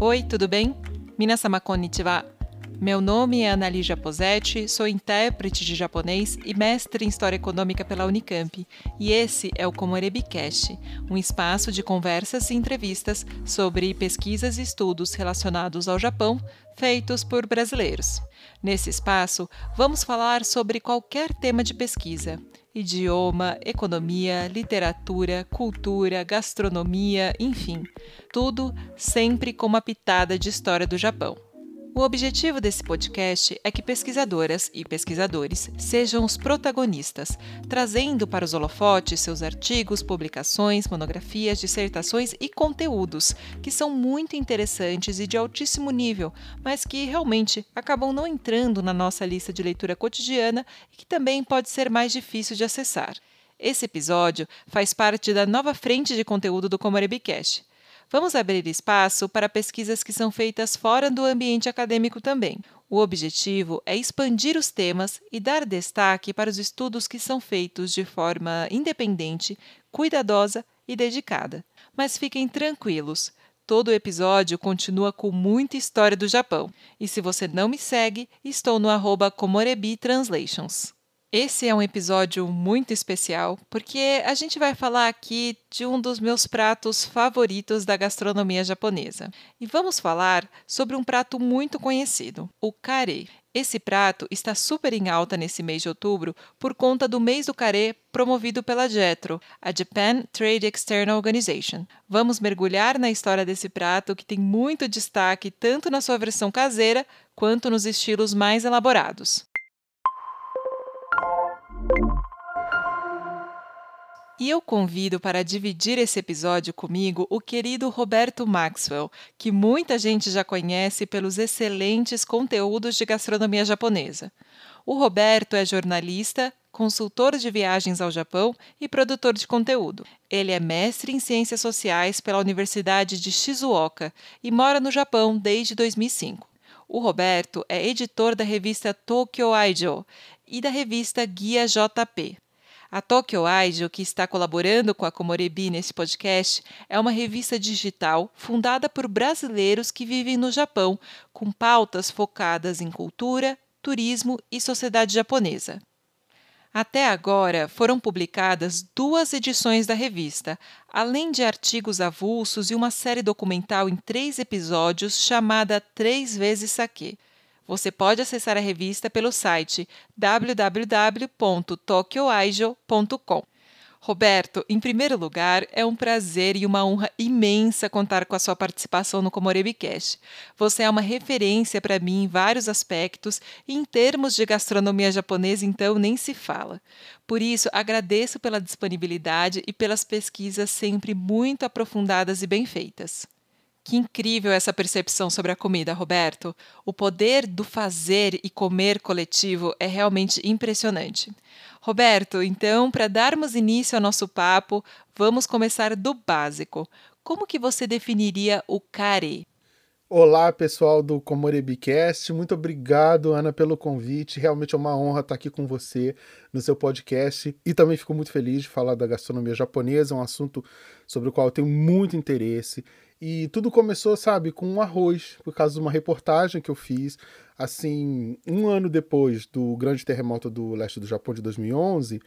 Oi, tudo bem? Minasama konnichiwa. Meu nome é Analígia Posetti, sou intérprete de japonês e mestre em História Econômica pela Unicamp, e esse é o Komorebicast, um espaço de conversas e entrevistas sobre pesquisas e estudos relacionados ao Japão feitos por brasileiros. Nesse espaço, vamos falar sobre qualquer tema de pesquisa, idioma, economia, literatura, cultura, gastronomia, enfim, tudo sempre com uma pitada de história do Japão. O objetivo desse podcast é que pesquisadoras e pesquisadores sejam os protagonistas, trazendo para os holofotes seus artigos, publicações, monografias, dissertações e conteúdos que são muito interessantes e de altíssimo nível, mas que realmente acabam não entrando na nossa lista de leitura cotidiana e que também pode ser mais difícil de acessar. Esse episódio faz parte da nova frente de conteúdo do Comorebicast Vamos abrir espaço para pesquisas que são feitas fora do ambiente acadêmico também. O objetivo é expandir os temas e dar destaque para os estudos que são feitos de forma independente, cuidadosa e dedicada. Mas fiquem tranquilos, todo o episódio continua com muita história do Japão. E se você não me segue, estou no arroba Translations. Esse é um episódio muito especial porque a gente vai falar aqui de um dos meus pratos favoritos da gastronomia japonesa. E vamos falar sobre um prato muito conhecido, o kare. Esse prato está super em alta nesse mês de outubro por conta do mês do kare promovido pela JETRO, a Japan Trade External Organization. Vamos mergulhar na história desse prato que tem muito destaque tanto na sua versão caseira quanto nos estilos mais elaborados. E eu convido para dividir esse episódio comigo o querido Roberto Maxwell, que muita gente já conhece pelos excelentes conteúdos de gastronomia japonesa. O Roberto é jornalista, consultor de viagens ao Japão e produtor de conteúdo. Ele é mestre em Ciências Sociais pela Universidade de Shizuoka e mora no Japão desde 2005. O Roberto é editor da revista Tokyo Aijo e da revista Guia JP. A Tokyo Aijo, que está colaborando com a Komorebi nesse podcast, é uma revista digital fundada por brasileiros que vivem no Japão, com pautas focadas em cultura, turismo e sociedade japonesa. Até agora foram publicadas duas edições da revista, além de artigos avulsos e uma série documental em três episódios chamada Três Vezes Saque. Você pode acessar a revista pelo site www.tokyoaijo.com. Roberto, em primeiro lugar, é um prazer e uma honra imensa contar com a sua participação no Comorebicast. Você é uma referência para mim em vários aspectos e em termos de gastronomia japonesa, então nem se fala. Por isso, agradeço pela disponibilidade e pelas pesquisas sempre muito aprofundadas e bem feitas. Que incrível essa percepção sobre a comida, Roberto. O poder do fazer e comer coletivo é realmente impressionante. Roberto, então, para darmos início ao nosso papo, vamos começar do básico. Como que você definiria o care? Olá, pessoal do Comorebicast. Muito obrigado, Ana, pelo convite. Realmente é uma honra estar aqui com você no seu podcast. E também fico muito feliz de falar da gastronomia japonesa, um assunto sobre o qual eu tenho muito interesse. E tudo começou, sabe, com um arroz, por causa de uma reportagem que eu fiz, assim, um ano depois do grande terremoto do leste do Japão de 2011.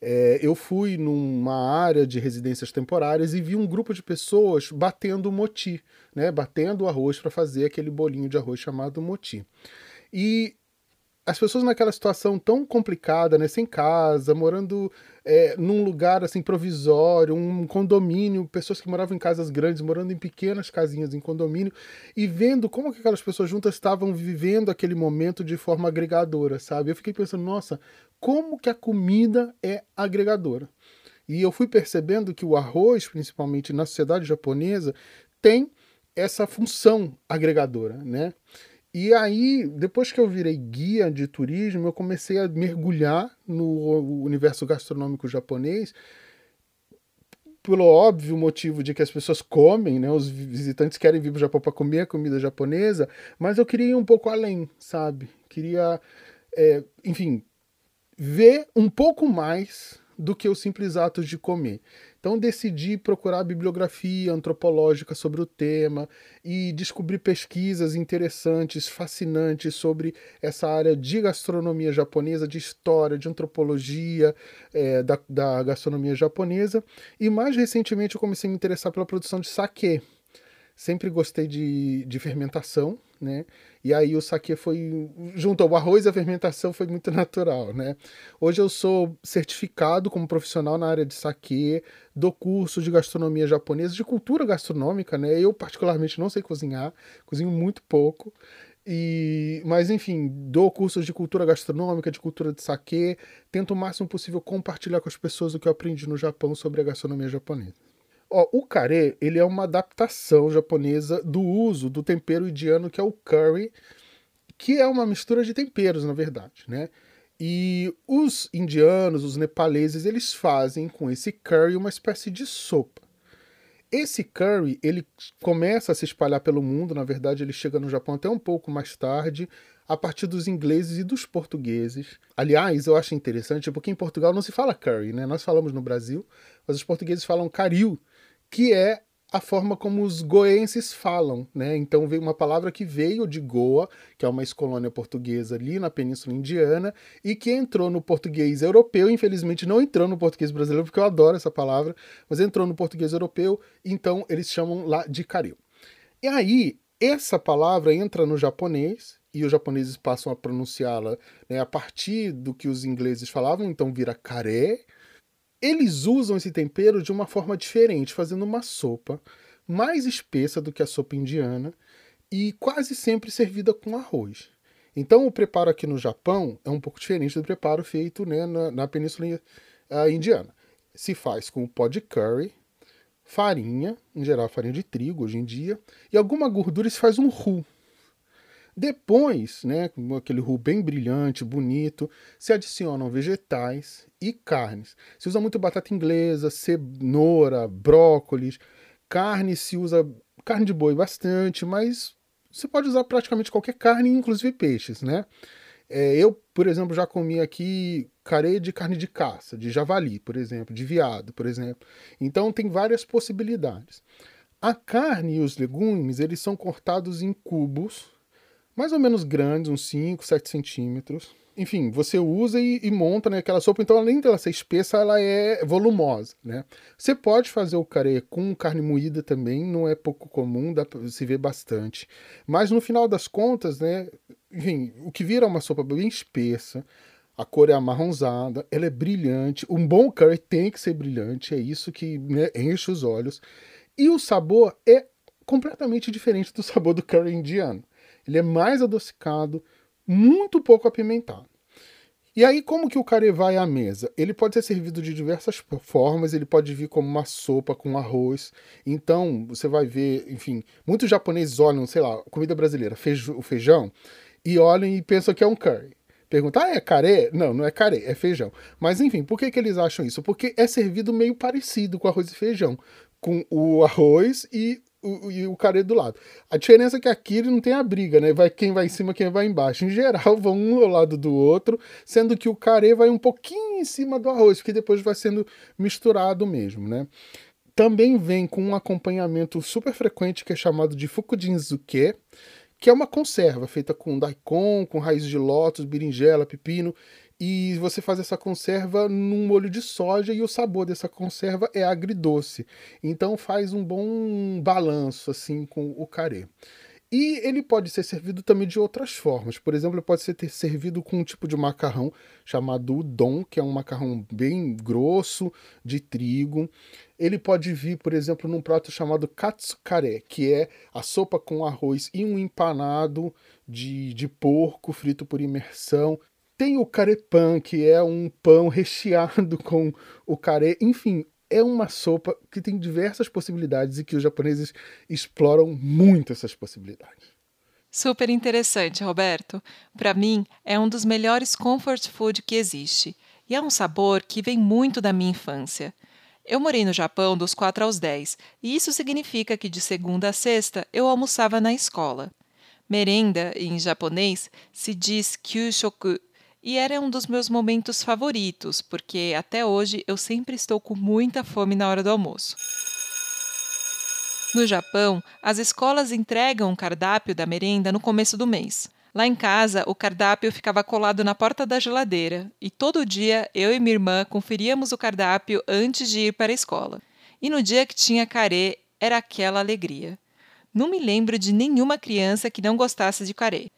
É, eu fui numa área de residências temporárias e vi um grupo de pessoas batendo moti, né, batendo o arroz para fazer aquele bolinho de arroz chamado moti. E as pessoas naquela situação tão complicada, né, sem casa, morando é, num lugar assim provisório, um condomínio, pessoas que moravam em casas grandes, morando em pequenas casinhas em condomínio, e vendo como que aquelas pessoas juntas estavam vivendo aquele momento de forma agregadora, sabe? Eu fiquei pensando, nossa, como que a comida é agregadora? E eu fui percebendo que o arroz, principalmente na sociedade japonesa, tem essa função agregadora, né? E aí, depois que eu virei guia de turismo, eu comecei a mergulhar no universo gastronômico japonês, pelo óbvio motivo de que as pessoas comem, né? Os visitantes querem vir para o Japão para comer a comida japonesa, mas eu queria ir um pouco além, sabe? Queria, é, enfim, ver um pouco mais do que o simples ato de comer. Então decidi procurar bibliografia antropológica sobre o tema e descobri pesquisas interessantes, fascinantes sobre essa área de gastronomia japonesa, de história, de antropologia é, da, da gastronomia japonesa. E mais recentemente eu comecei a me interessar pela produção de sake. Sempre gostei de, de fermentação, né? E aí o saque foi junto ao arroz a fermentação foi muito natural, né? Hoje eu sou certificado como profissional na área de saque, do curso de gastronomia japonesa, de cultura gastronômica, né? Eu particularmente não sei cozinhar, cozinho muito pouco. E, mas enfim, dou cursos de cultura gastronômica, de cultura de saque, tento o máximo possível compartilhar com as pessoas o que eu aprendi no Japão sobre a gastronomia japonesa. Ó, o kare, ele é uma adaptação japonesa do uso do tempero indiano que é o curry, que é uma mistura de temperos, na verdade, né? E os indianos, os nepaleses, eles fazem com esse curry uma espécie de sopa. Esse curry, ele começa a se espalhar pelo mundo, na verdade ele chega no Japão até um pouco mais tarde, a partir dos ingleses e dos portugueses. Aliás, eu acho interessante porque em Portugal não se fala curry, né? Nós falamos no Brasil, mas os portugueses falam caril, que é a forma como os goenses falam, né? Então veio uma palavra que veio de Goa, que é uma ex-colônia portuguesa ali na Península Indiana, e que entrou no português europeu, infelizmente não entrou no português brasileiro, porque eu adoro essa palavra, mas entrou no português europeu, então eles chamam lá de caril. E aí, essa palavra entra no japonês, e os japoneses passam a pronunciá-la né, a partir do que os ingleses falavam, então vira kare, eles usam esse tempero de uma forma diferente, fazendo uma sopa mais espessa do que a sopa indiana e quase sempre servida com arroz. Então, o preparo aqui no Japão é um pouco diferente do preparo feito né, na, na Península uh, Indiana. Se faz com pó de curry, farinha, em geral farinha de trigo hoje em dia, e alguma gordura se faz um roux. Depois, né, com aquele bem brilhante, bonito, se adicionam vegetais e carnes. Se usa muito batata inglesa, cenoura, brócolis. Carne se usa carne de boi bastante, mas você pode usar praticamente qualquer carne, inclusive peixes, né? É, eu, por exemplo, já comi aqui carê de carne de caça, de javali, por exemplo, de viado, por exemplo. Então tem várias possibilidades. A carne e os legumes, eles são cortados em cubos, mais ou menos grandes, uns 5, 7 centímetros. Enfim, você usa e, e, monta né, aquela sopa, então além dela ser espessa, ela é volumosa, né? Você pode fazer o carê com carne moída também, não é pouco comum, dá pra se ver bastante. Mas no final das contas, né, enfim, o que vira uma sopa bem espessa, a cor é amarronzada, ela é brilhante. Um bom curry tem que ser brilhante, é isso que né, enche os olhos. E o sabor é completamente diferente do sabor do curry indiano. Ele é mais adocicado, muito pouco apimentado. E aí, como que o carê vai à mesa? Ele pode ser servido de diversas formas, ele pode vir como uma sopa com arroz. Então, você vai ver, enfim, muitos japoneses olham, sei lá, comida brasileira, o feijão, e olham e pensam que é um curry. Pergunta, ah, é carê? Não, não é carê, é feijão. Mas enfim, por que, que eles acham isso? Porque é servido meio parecido com arroz e feijão. Com o arroz e o, e o carê do lado. A diferença é que aqui ele não tem a briga, né? Vai quem vai em cima, quem vai embaixo. Em geral, vão um ao lado do outro, sendo que o carê vai um pouquinho em cima do arroz, porque depois vai sendo misturado mesmo, né? Também vem com um acompanhamento super frequente que é chamado de fukujinzuke, que é uma conserva feita com daikon, com raiz de lótus, berinjela, pepino e você faz essa conserva num molho de soja e o sabor dessa conserva é agridoce. Então faz um bom balanço assim com o carê. E ele pode ser servido também de outras formas. Por exemplo, ele pode ser servido com um tipo de macarrão chamado udon, que é um macarrão bem grosso de trigo. Ele pode vir, por exemplo, num prato chamado katsukare, que é a sopa com arroz e um empanado de, de porco frito por imersão. Tem o carepan, que é um pão recheado com o carê. Enfim, é uma sopa que tem diversas possibilidades e que os japoneses exploram muito essas possibilidades. Super interessante, Roberto. Para mim, é um dos melhores comfort food que existe. E é um sabor que vem muito da minha infância. Eu morei no Japão dos 4 aos 10, e isso significa que de segunda a sexta eu almoçava na escola. Merenda, em japonês, se diz kyushoku, e era um dos meus momentos favoritos, porque até hoje eu sempre estou com muita fome na hora do almoço. No Japão, as escolas entregam o cardápio da merenda no começo do mês. Lá em casa, o cardápio ficava colado na porta da geladeira e todo dia eu e minha irmã conferíamos o cardápio antes de ir para a escola. E no dia que tinha carê, era aquela alegria. Não me lembro de nenhuma criança que não gostasse de carê.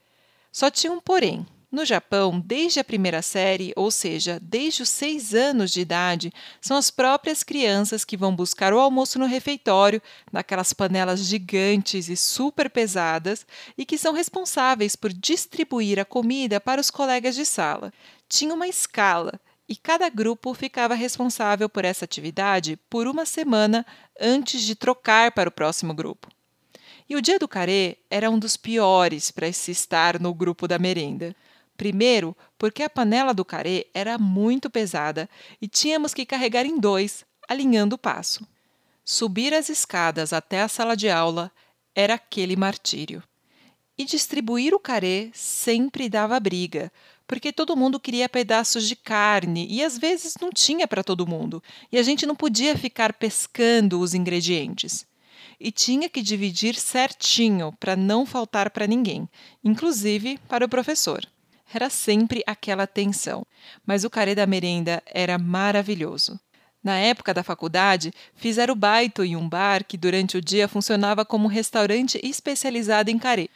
Só tinha um porém. No Japão, desde a primeira série, ou seja, desde os seis anos de idade, são as próprias crianças que vão buscar o almoço no refeitório, naquelas panelas gigantes e super pesadas, e que são responsáveis por distribuir a comida para os colegas de sala. Tinha uma escala, e cada grupo ficava responsável por essa atividade por uma semana antes de trocar para o próximo grupo. E o dia do carê era um dos piores para se estar no grupo da merenda. Primeiro, porque a panela do carê era muito pesada e tínhamos que carregar em dois, alinhando o passo. Subir as escadas até a sala de aula era aquele martírio. E distribuir o carê sempre dava briga, porque todo mundo queria pedaços de carne e às vezes não tinha para todo mundo, e a gente não podia ficar pescando os ingredientes. E tinha que dividir certinho para não faltar para ninguém, inclusive para o professor era sempre aquela tensão, mas o carê da merenda era maravilhoso. Na época da faculdade, fizeram baito em um bar que durante o dia funcionava como um restaurante especializado em carê.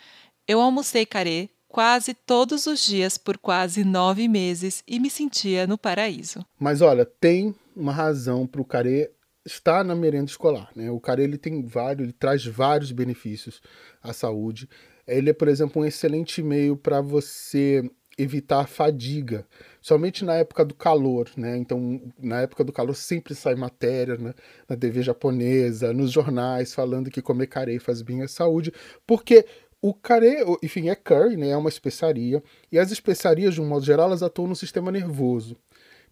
Eu almocei carê quase todos os dias por quase nove meses e me sentia no paraíso. Mas olha, tem uma razão para o carê estar na merenda escolar. Né? O carê ele tem vários, ele traz vários benefícios à saúde. Ele é, por exemplo, um excelente meio para você evitar a fadiga, somente na época do calor, né? Então, na época do calor sempre sai matéria né? na TV japonesa, nos jornais, falando que comer carê faz bem à saúde, porque o carê, enfim, é curry, né? É uma especiaria, e as especiarias, de um modo geral, elas atuam no sistema nervoso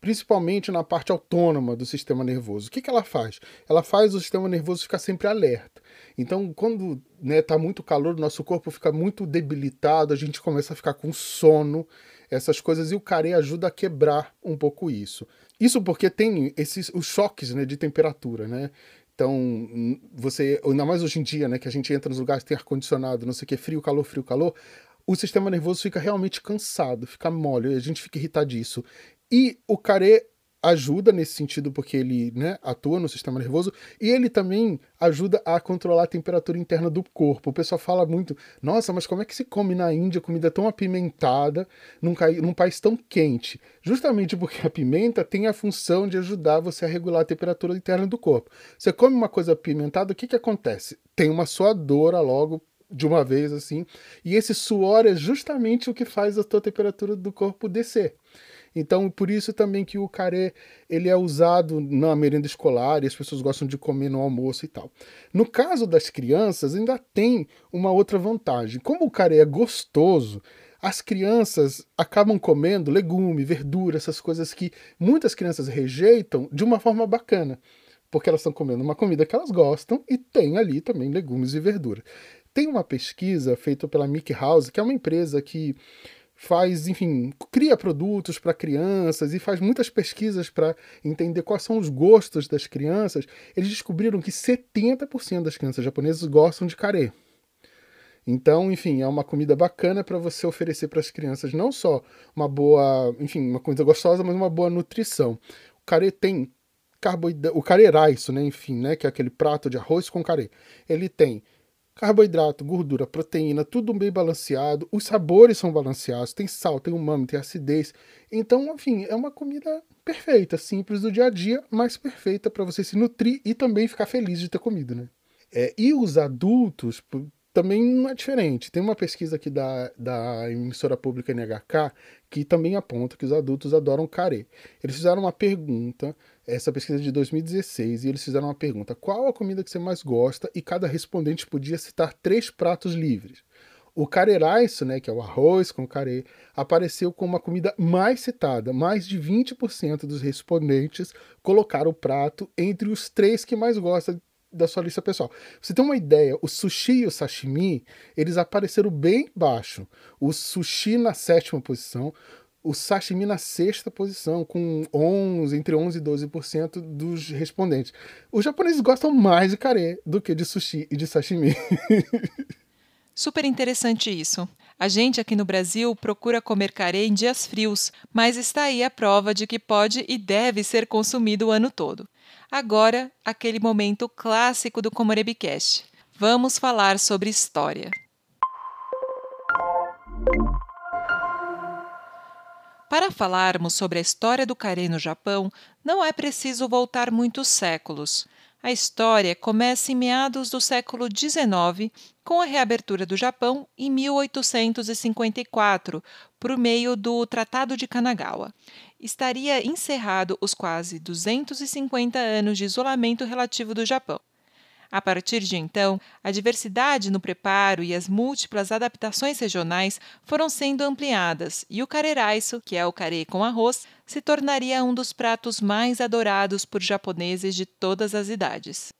principalmente na parte autônoma do sistema nervoso. O que, que ela faz? Ela faz o sistema nervoso ficar sempre alerta. Então, quando né, tá muito calor, o nosso corpo fica muito debilitado, a gente começa a ficar com sono, essas coisas, e o carê ajuda a quebrar um pouco isso. Isso porque tem esses os choques né, de temperatura, né? Então, você, ainda mais hoje em dia, né, que a gente entra nos lugares que tem ar-condicionado, não sei o que, frio, calor, frio, calor, o sistema nervoso fica realmente cansado, fica mole, a gente fica irritadíssimo. E o carê ajuda nesse sentido porque ele né, atua no sistema nervoso e ele também ajuda a controlar a temperatura interna do corpo. O pessoal fala muito, nossa, mas como é que se come na Índia comida tão apimentada num, num país tão quente? Justamente porque a pimenta tem a função de ajudar você a regular a temperatura interna do corpo. Você come uma coisa apimentada, o que, que acontece? Tem uma suadora logo de uma vez assim, e esse suor é justamente o que faz a tua temperatura do corpo descer. Então, por isso também que o carê ele é usado na merenda escolar e as pessoas gostam de comer no almoço e tal. No caso das crianças, ainda tem uma outra vantagem. Como o carê é gostoso, as crianças acabam comendo legume, verdura, essas coisas que muitas crianças rejeitam de uma forma bacana. Porque elas estão comendo uma comida que elas gostam e tem ali também legumes e verdura. Tem uma pesquisa feita pela Mickey House, que é uma empresa que faz, enfim, cria produtos para crianças e faz muitas pesquisas para entender quais são os gostos das crianças. Eles descobriram que 70% das crianças japonesas gostam de carê. Então, enfim, é uma comida bacana para você oferecer para as crianças não só uma boa, enfim, uma comida gostosa, mas uma boa nutrição. O carê tem carboidrato, o carê rice, né, enfim, né, que é aquele prato de arroz com carê. Ele tem Carboidrato, gordura, proteína, tudo bem balanceado. Os sabores são balanceados. Tem sal, tem umami, tem acidez. Então, enfim, é uma comida perfeita, simples do dia a dia, mas perfeita para você se nutrir e também ficar feliz de ter comido, né? É, e os adultos também não é diferente. Tem uma pesquisa aqui da, da emissora pública NHK que também aponta que os adultos adoram carê. Eles fizeram uma pergunta essa pesquisa é de 2016 e eles fizeram uma pergunta: qual a comida que você mais gosta? E cada respondente podia citar três pratos livres. O careraiço, né, que é o arroz com carê, apareceu como a comida mais citada. Mais de 20% dos respondentes colocaram o prato entre os três que mais gostam da sua lista pessoal. você tem uma ideia, o sushi e o sashimi, eles apareceram bem baixo. O sushi na sétima posição, o sashimi na sexta posição, com 11, entre 11 e 12% dos respondentes. Os japoneses gostam mais de carê do que de sushi e de sashimi. Super interessante isso. A gente aqui no Brasil procura comer carê em dias frios, mas está aí a prova de que pode e deve ser consumido o ano todo. Agora, aquele momento clássico do Komorebicast. Vamos falar sobre história. Para falarmos sobre a história do carê no Japão, não é preciso voltar muitos séculos. A história começa em meados do século XIX, com a reabertura do Japão em 1854, por meio do Tratado de Kanagawa. Estaria encerrado os quase 250 anos de isolamento relativo do Japão. A partir de então, a diversidade no preparo e as múltiplas adaptações regionais foram sendo ampliadas e o careraiço, que é o carê com arroz, se tornaria um dos pratos mais adorados por japoneses de todas as idades.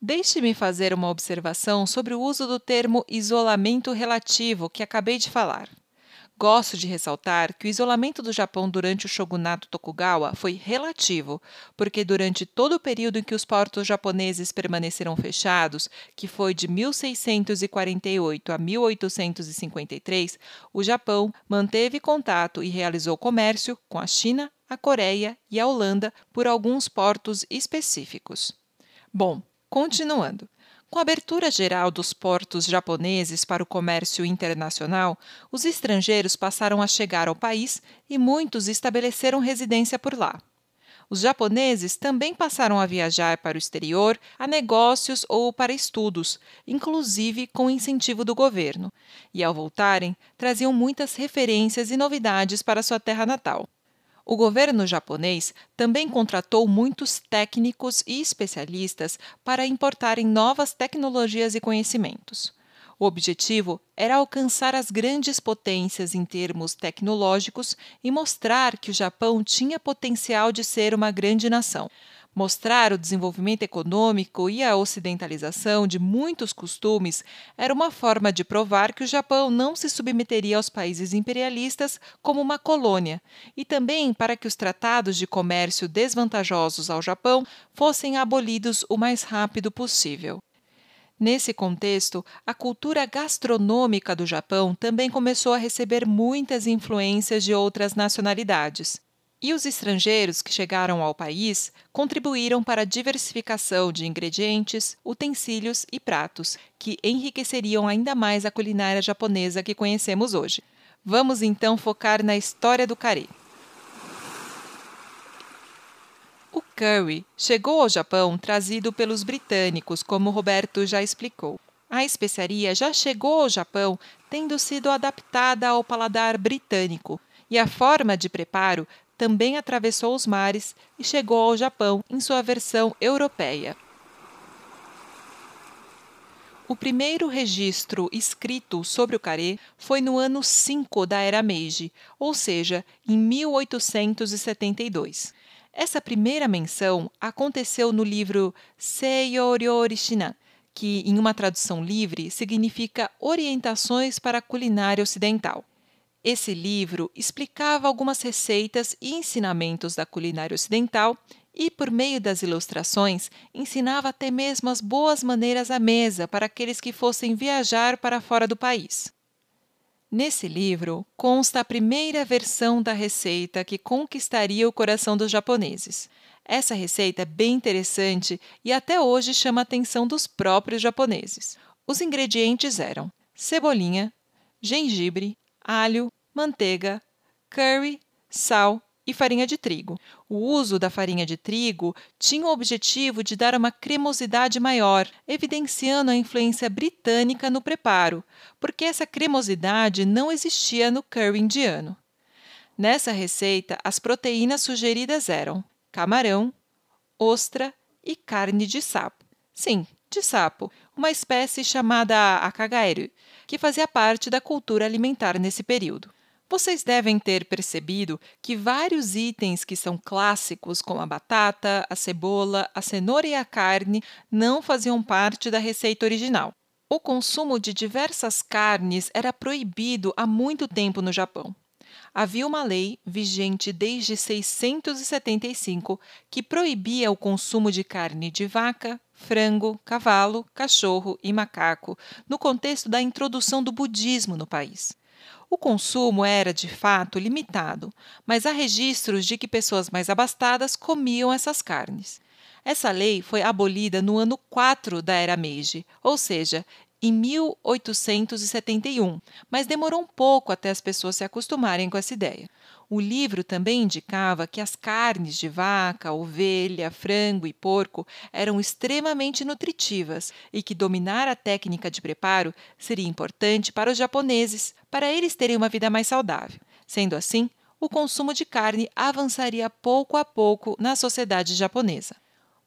Deixe-me fazer uma observação sobre o uso do termo isolamento relativo que acabei de falar. Gosto de ressaltar que o isolamento do Japão durante o shogunato Tokugawa foi relativo, porque durante todo o período em que os portos japoneses permaneceram fechados, que foi de 1648 a 1853, o Japão manteve contato e realizou comércio com a China, a Coreia e a Holanda por alguns portos específicos. Bom, continuando. Com a abertura geral dos portos japoneses para o comércio internacional, os estrangeiros passaram a chegar ao país e muitos estabeleceram residência por lá. Os japoneses também passaram a viajar para o exterior a negócios ou para estudos, inclusive com incentivo do governo, e ao voltarem, traziam muitas referências e novidades para sua terra natal. O governo japonês também contratou muitos técnicos e especialistas para importarem novas tecnologias e conhecimentos. O objetivo era alcançar as grandes potências em termos tecnológicos e mostrar que o Japão tinha potencial de ser uma grande nação. Mostrar o desenvolvimento econômico e a ocidentalização de muitos costumes era uma forma de provar que o Japão não se submeteria aos países imperialistas como uma colônia, e também para que os tratados de comércio desvantajosos ao Japão fossem abolidos o mais rápido possível. Nesse contexto, a cultura gastronômica do Japão também começou a receber muitas influências de outras nacionalidades. E os estrangeiros que chegaram ao país contribuíram para a diversificação de ingredientes, utensílios e pratos, que enriqueceriam ainda mais a culinária japonesa que conhecemos hoje. Vamos então focar na história do carê. O curry chegou ao Japão trazido pelos britânicos, como Roberto já explicou. A especiaria já chegou ao Japão tendo sido adaptada ao paladar britânico, e a forma de preparo também atravessou os mares e chegou ao Japão em sua versão europeia. O primeiro registro escrito sobre o carê foi no ano 5 da Era Meiji, ou seja, em 1872. Essa primeira menção aconteceu no livro Seiyoryo Shinan, que, em uma tradução livre, significa Orientações para a Culinária Ocidental. Esse livro explicava algumas receitas e ensinamentos da culinária ocidental e, por meio das ilustrações, ensinava até mesmo as boas maneiras à mesa para aqueles que fossem viajar para fora do país. Nesse livro consta a primeira versão da receita que conquistaria o coração dos japoneses. Essa receita é bem interessante e até hoje chama a atenção dos próprios japoneses. Os ingredientes eram cebolinha, gengibre, alho, manteiga, curry, sal e farinha de trigo. O uso da farinha de trigo tinha o objetivo de dar uma cremosidade maior, evidenciando a influência britânica no preparo, porque essa cremosidade não existia no curry indiano. Nessa receita, as proteínas sugeridas eram camarão, ostra e carne de sapo. Sim, de sapo, uma espécie chamada akagaeru, que fazia parte da cultura alimentar nesse período. Vocês devem ter percebido que vários itens que são clássicos, como a batata, a cebola, a cenoura e a carne, não faziam parte da receita original. O consumo de diversas carnes era proibido há muito tempo no Japão. Havia uma lei vigente desde 675 que proibia o consumo de carne de vaca, frango, cavalo, cachorro e macaco no contexto da introdução do budismo no país. O consumo era, de fato, limitado, mas há registros de que pessoas mais abastadas comiam essas carnes. Essa lei foi abolida no ano 4 da Era Meiji, ou seja, em 1871, mas demorou um pouco até as pessoas se acostumarem com essa ideia. O livro também indicava que as carnes de vaca, ovelha, frango e porco eram extremamente nutritivas e que dominar a técnica de preparo seria importante para os japoneses, para eles terem uma vida mais saudável. Sendo assim, o consumo de carne avançaria pouco a pouco na sociedade japonesa.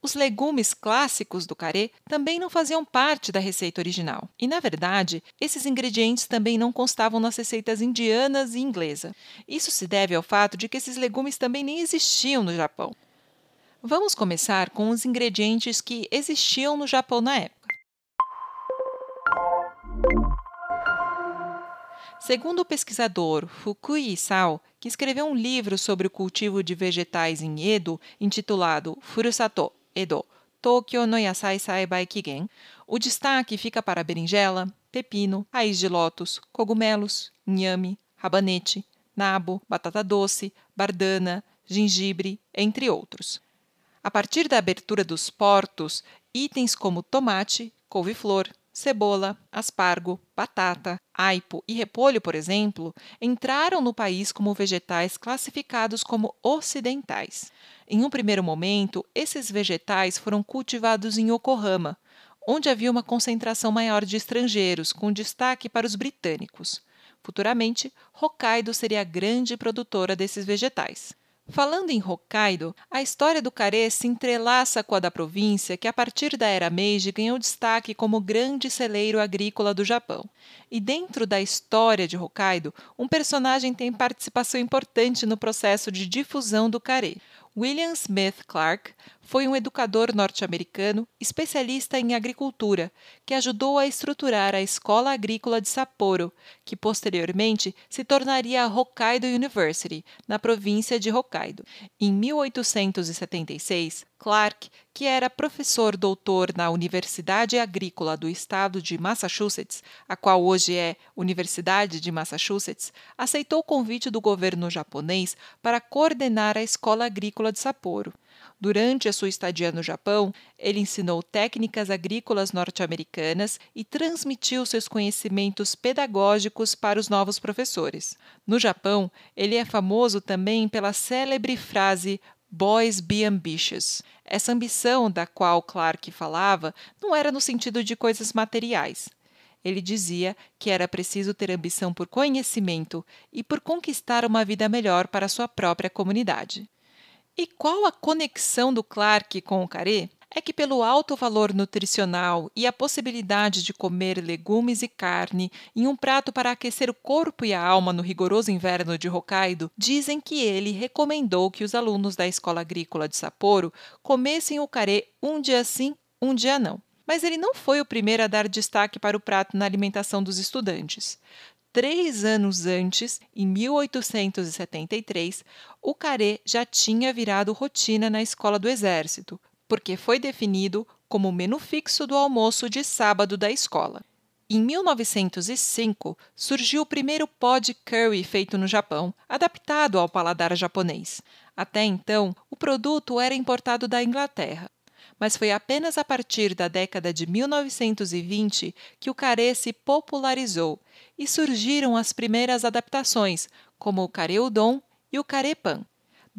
Os legumes clássicos do carê também não faziam parte da receita original. E, na verdade, esses ingredientes também não constavam nas receitas indianas e inglesa. Isso se deve ao fato de que esses legumes também nem existiam no Japão. Vamos começar com os ingredientes que existiam no Japão na época. Segundo o pesquisador Fukui Isao, que escreveu um livro sobre o cultivo de vegetais em Edo, intitulado Furusato, Edo, Tokyo no Yasai Saibai Kigen, o destaque fica para berinjela, pepino, raiz de lótus, cogumelos, inhame, rabanete, nabo, batata doce, bardana, gengibre, entre outros. A partir da abertura dos portos, itens como tomate, couve-flor, cebola, aspargo, batata, aipo e repolho, por exemplo, entraram no país como vegetais classificados como ocidentais. Em um primeiro momento, esses vegetais foram cultivados em Yokohama, onde havia uma concentração maior de estrangeiros, com destaque para os britânicos. Futuramente, Hokkaido seria a grande produtora desses vegetais. Falando em Hokkaido, a história do carê se entrelaça com a da província, que a partir da era Meiji ganhou destaque como grande celeiro agrícola do Japão. E dentro da história de Hokkaido, um personagem tem participação importante no processo de difusão do carê. William Smith Clark foi um educador norte-americano especialista em agricultura que ajudou a estruturar a Escola Agrícola de Sapporo, que posteriormente se tornaria a Hokkaido University, na província de Hokkaido. Em 1876, Clark, que era professor doutor na Universidade Agrícola do Estado de Massachusetts, a qual hoje é Universidade de Massachusetts, aceitou o convite do governo japonês para coordenar a Escola Agrícola de Sapporo. Durante a sua estadia no Japão, ele ensinou técnicas agrícolas norte-americanas e transmitiu seus conhecimentos pedagógicos para os novos professores. No Japão, ele é famoso também pela célebre frase Boys be ambitious. Essa ambição da qual Clark falava não era no sentido de coisas materiais. Ele dizia que era preciso ter ambição por conhecimento e por conquistar uma vida melhor para sua própria comunidade. E qual a conexão do Clark com o carê? É que, pelo alto valor nutricional e a possibilidade de comer legumes e carne em um prato para aquecer o corpo e a alma no rigoroso inverno de Hokkaido, dizem que ele recomendou que os alunos da Escola Agrícola de Sapporo comessem o carê um dia sim, um dia não. Mas ele não foi o primeiro a dar destaque para o prato na alimentação dos estudantes. Três anos antes, em 1873, o carê já tinha virado rotina na escola do Exército, porque foi definido como o menu fixo do almoço de sábado da escola. Em 1905, surgiu o primeiro pó de curry feito no Japão, adaptado ao paladar japonês. Até então, o produto era importado da Inglaterra, mas foi apenas a partir da década de 1920 que o carê se popularizou e surgiram as primeiras adaptações, como o carê udon e o carê pan.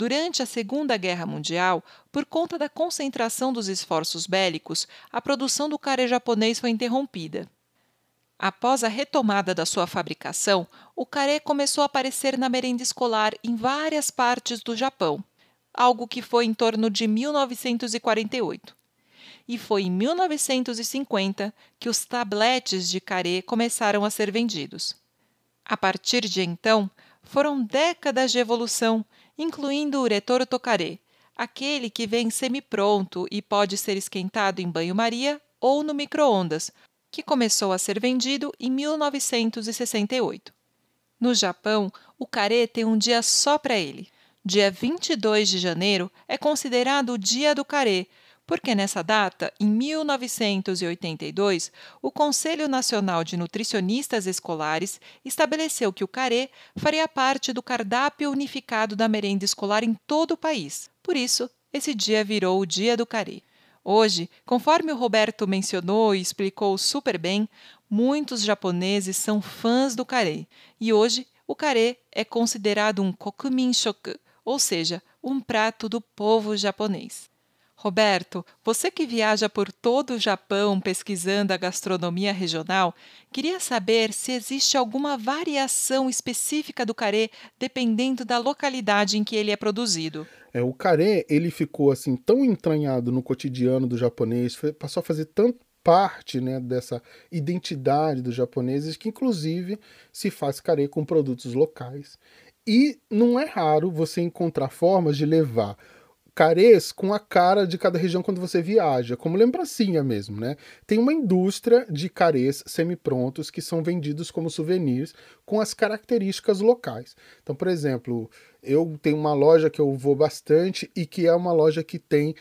Durante a Segunda Guerra Mundial, por conta da concentração dos esforços bélicos, a produção do carê japonês foi interrompida. Após a retomada da sua fabricação, o carê começou a aparecer na merenda escolar em várias partes do Japão, algo que foi em torno de 1948. e foi em 1950 que os tabletes de carê começaram a ser vendidos. A partir de então, foram décadas de evolução, incluindo o uretoro tocaré, aquele que vem semi-pronto e pode ser esquentado em banho-maria ou no micro-ondas, que começou a ser vendido em 1968. No Japão, o carê tem um dia só para ele. Dia 22 de janeiro é considerado o Dia do Carê, porque nessa data, em 1982, o Conselho Nacional de Nutricionistas Escolares estabeleceu que o carê faria parte do cardápio unificado da merenda escolar em todo o país. Por isso, esse dia virou o Dia do Carê. Hoje, conforme o Roberto mencionou e explicou super bem, muitos japoneses são fãs do carê, e hoje o carê é considerado um kokumin shoku, ou seja, um prato do povo japonês. Roberto, você que viaja por todo o Japão pesquisando a gastronomia regional, queria saber se existe alguma variação específica do carê dependendo da localidade em que ele é produzido. É, o carê, ele ficou assim tão entranhado no cotidiano do japonês, passou a fazer tanto parte né, dessa identidade dos japoneses que inclusive se faz carê com produtos locais. E não é raro você encontrar formas de levar carês com a cara de cada região quando você viaja, como lembrancinha mesmo, né? Tem uma indústria de carês semi-prontos que são vendidos como souvenirs com as características locais. Então, por exemplo, eu tenho uma loja que eu vou bastante e que é uma loja que tem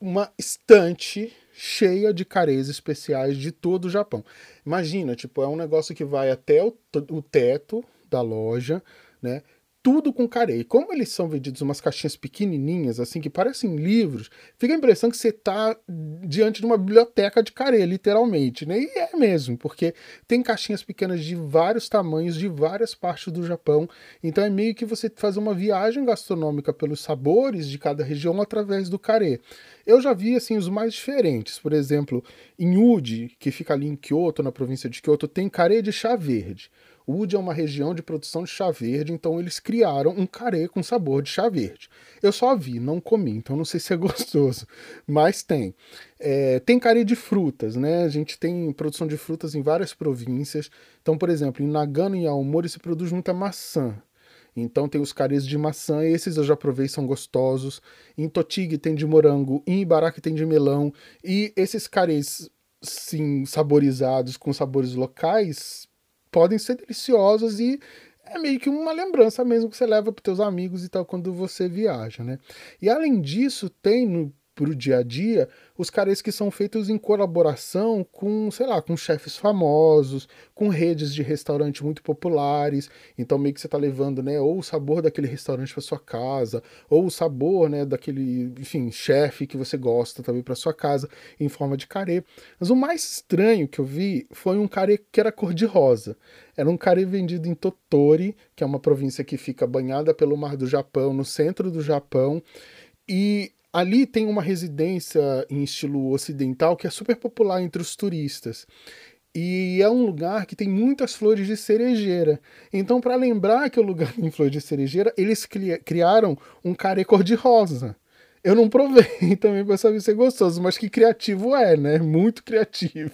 uma estante cheia de carês especiais de todo o Japão. Imagina, tipo, é um negócio que vai até o, o teto da loja, né? Tudo com carê. E como eles são vendidos umas caixinhas pequenininhas, assim, que parecem livros, fica a impressão que você está diante de uma biblioteca de carê, literalmente, né? E é mesmo, porque tem caixinhas pequenas de vários tamanhos, de várias partes do Japão. Então é meio que você fazer uma viagem gastronômica pelos sabores de cada região através do carê. Eu já vi, assim, os mais diferentes. Por exemplo, em Uji, que fica ali em Kyoto, na província de Kyoto, tem carê de chá verde. Ude é uma região de produção de chá verde, então eles criaram um carê com sabor de chá verde. Eu só vi, não comi, então não sei se é gostoso, mas tem. É, tem carê de frutas, né? A gente tem produção de frutas em várias províncias. Então, por exemplo, em Nagano e Aomori se produz muita maçã. Então tem os carês de maçã, esses eu já provei, são gostosos. Em Totig tem de morango, em Ibaraki tem de melão. E esses carês, sim, saborizados com sabores locais, podem ser deliciosas e é meio que uma lembrança mesmo que você leva para teus amigos e tal quando você viaja, né? E além disso, tem no para o dia a dia, os carês que são feitos em colaboração com, sei lá, com chefes famosos, com redes de restaurante muito populares. Então meio que você está levando, né, ou o sabor daquele restaurante para sua casa, ou o sabor, né, daquele, enfim, chefe que você gosta também para sua casa em forma de carê. Mas o mais estranho que eu vi foi um carê que era cor de rosa. Era um carê vendido em Totori, que é uma província que fica banhada pelo Mar do Japão, no centro do Japão. E Ali tem uma residência em estilo ocidental que é super popular entre os turistas. E é um lugar que tem muitas flores de cerejeira. Então, para lembrar que o lugar tem flores de cerejeira, eles criaram um carê cor-de-rosa. Eu não provei também para saber se é gostoso, mas que criativo é, né? Muito criativo.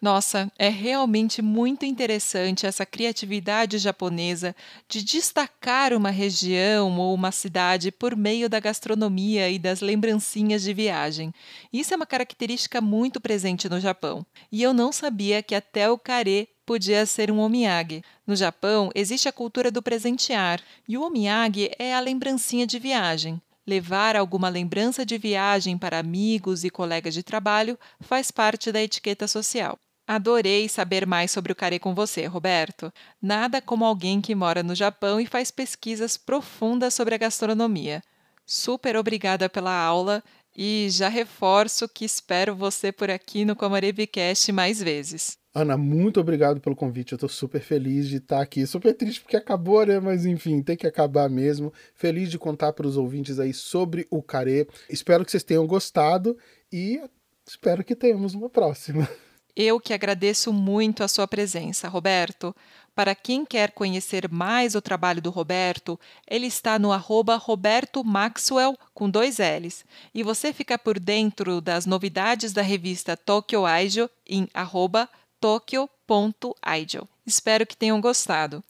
Nossa, é realmente muito interessante essa criatividade japonesa de destacar uma região ou uma cidade por meio da gastronomia e das lembrancinhas de viagem. Isso é uma característica muito presente no Japão. E eu não sabia que até o carê podia ser um omiyage. No Japão, existe a cultura do presentear, e o omiyage é a lembrancinha de viagem. Levar alguma lembrança de viagem para amigos e colegas de trabalho faz parte da etiqueta social. Adorei saber mais sobre o carê com você, Roberto. Nada como alguém que mora no Japão e faz pesquisas profundas sobre a gastronomia. Super obrigada pela aula e já reforço que espero você por aqui no Comorebicast mais vezes. Ana, muito obrigado pelo convite. Eu estou super feliz de estar aqui. Super triste porque acabou, né? Mas enfim, tem que acabar mesmo. Feliz de contar para os ouvintes aí sobre o carê. Espero que vocês tenham gostado e espero que tenhamos uma próxima. Eu que agradeço muito a sua presença, Roberto. Para quem quer conhecer mais o trabalho do Roberto, ele está no arroba Roberto Maxwell com dois L's. E você fica por dentro das novidades da revista Tokyo Idol em arroba tokyo.idol. Espero que tenham gostado.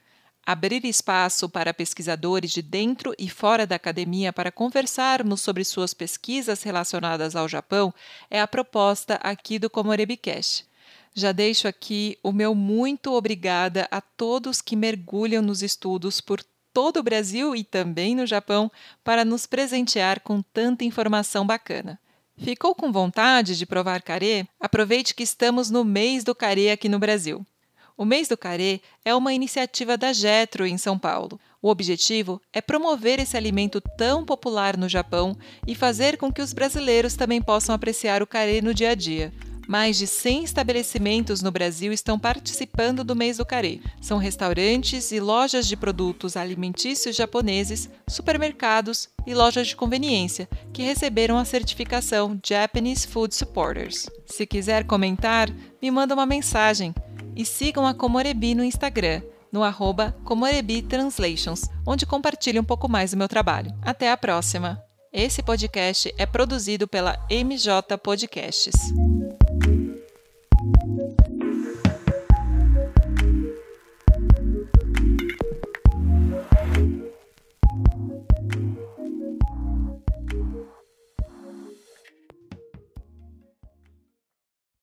Abrir espaço para pesquisadores de dentro e fora da academia para conversarmos sobre suas pesquisas relacionadas ao Japão é a proposta aqui do Komorebicast. Já deixo aqui o meu muito obrigada a todos que mergulham nos estudos por todo o Brasil e também no Japão para nos presentear com tanta informação bacana. Ficou com vontade de provar carê? Aproveite que estamos no mês do carê aqui no Brasil. O mês do carê é uma iniciativa da Jetro em São Paulo. O objetivo é promover esse alimento tão popular no Japão e fazer com que os brasileiros também possam apreciar o carê no dia a dia. Mais de 100 estabelecimentos no Brasil estão participando do mês do carê. São restaurantes e lojas de produtos alimentícios japoneses, supermercados e lojas de conveniência que receberam a certificação Japanese Food Supporters. Se quiser comentar, me manda uma mensagem e sigam a Comorebi no Instagram, no arroba Translations, onde compartilho um pouco mais do meu trabalho. Até a próxima! Esse podcast é produzido pela MJ Podcasts.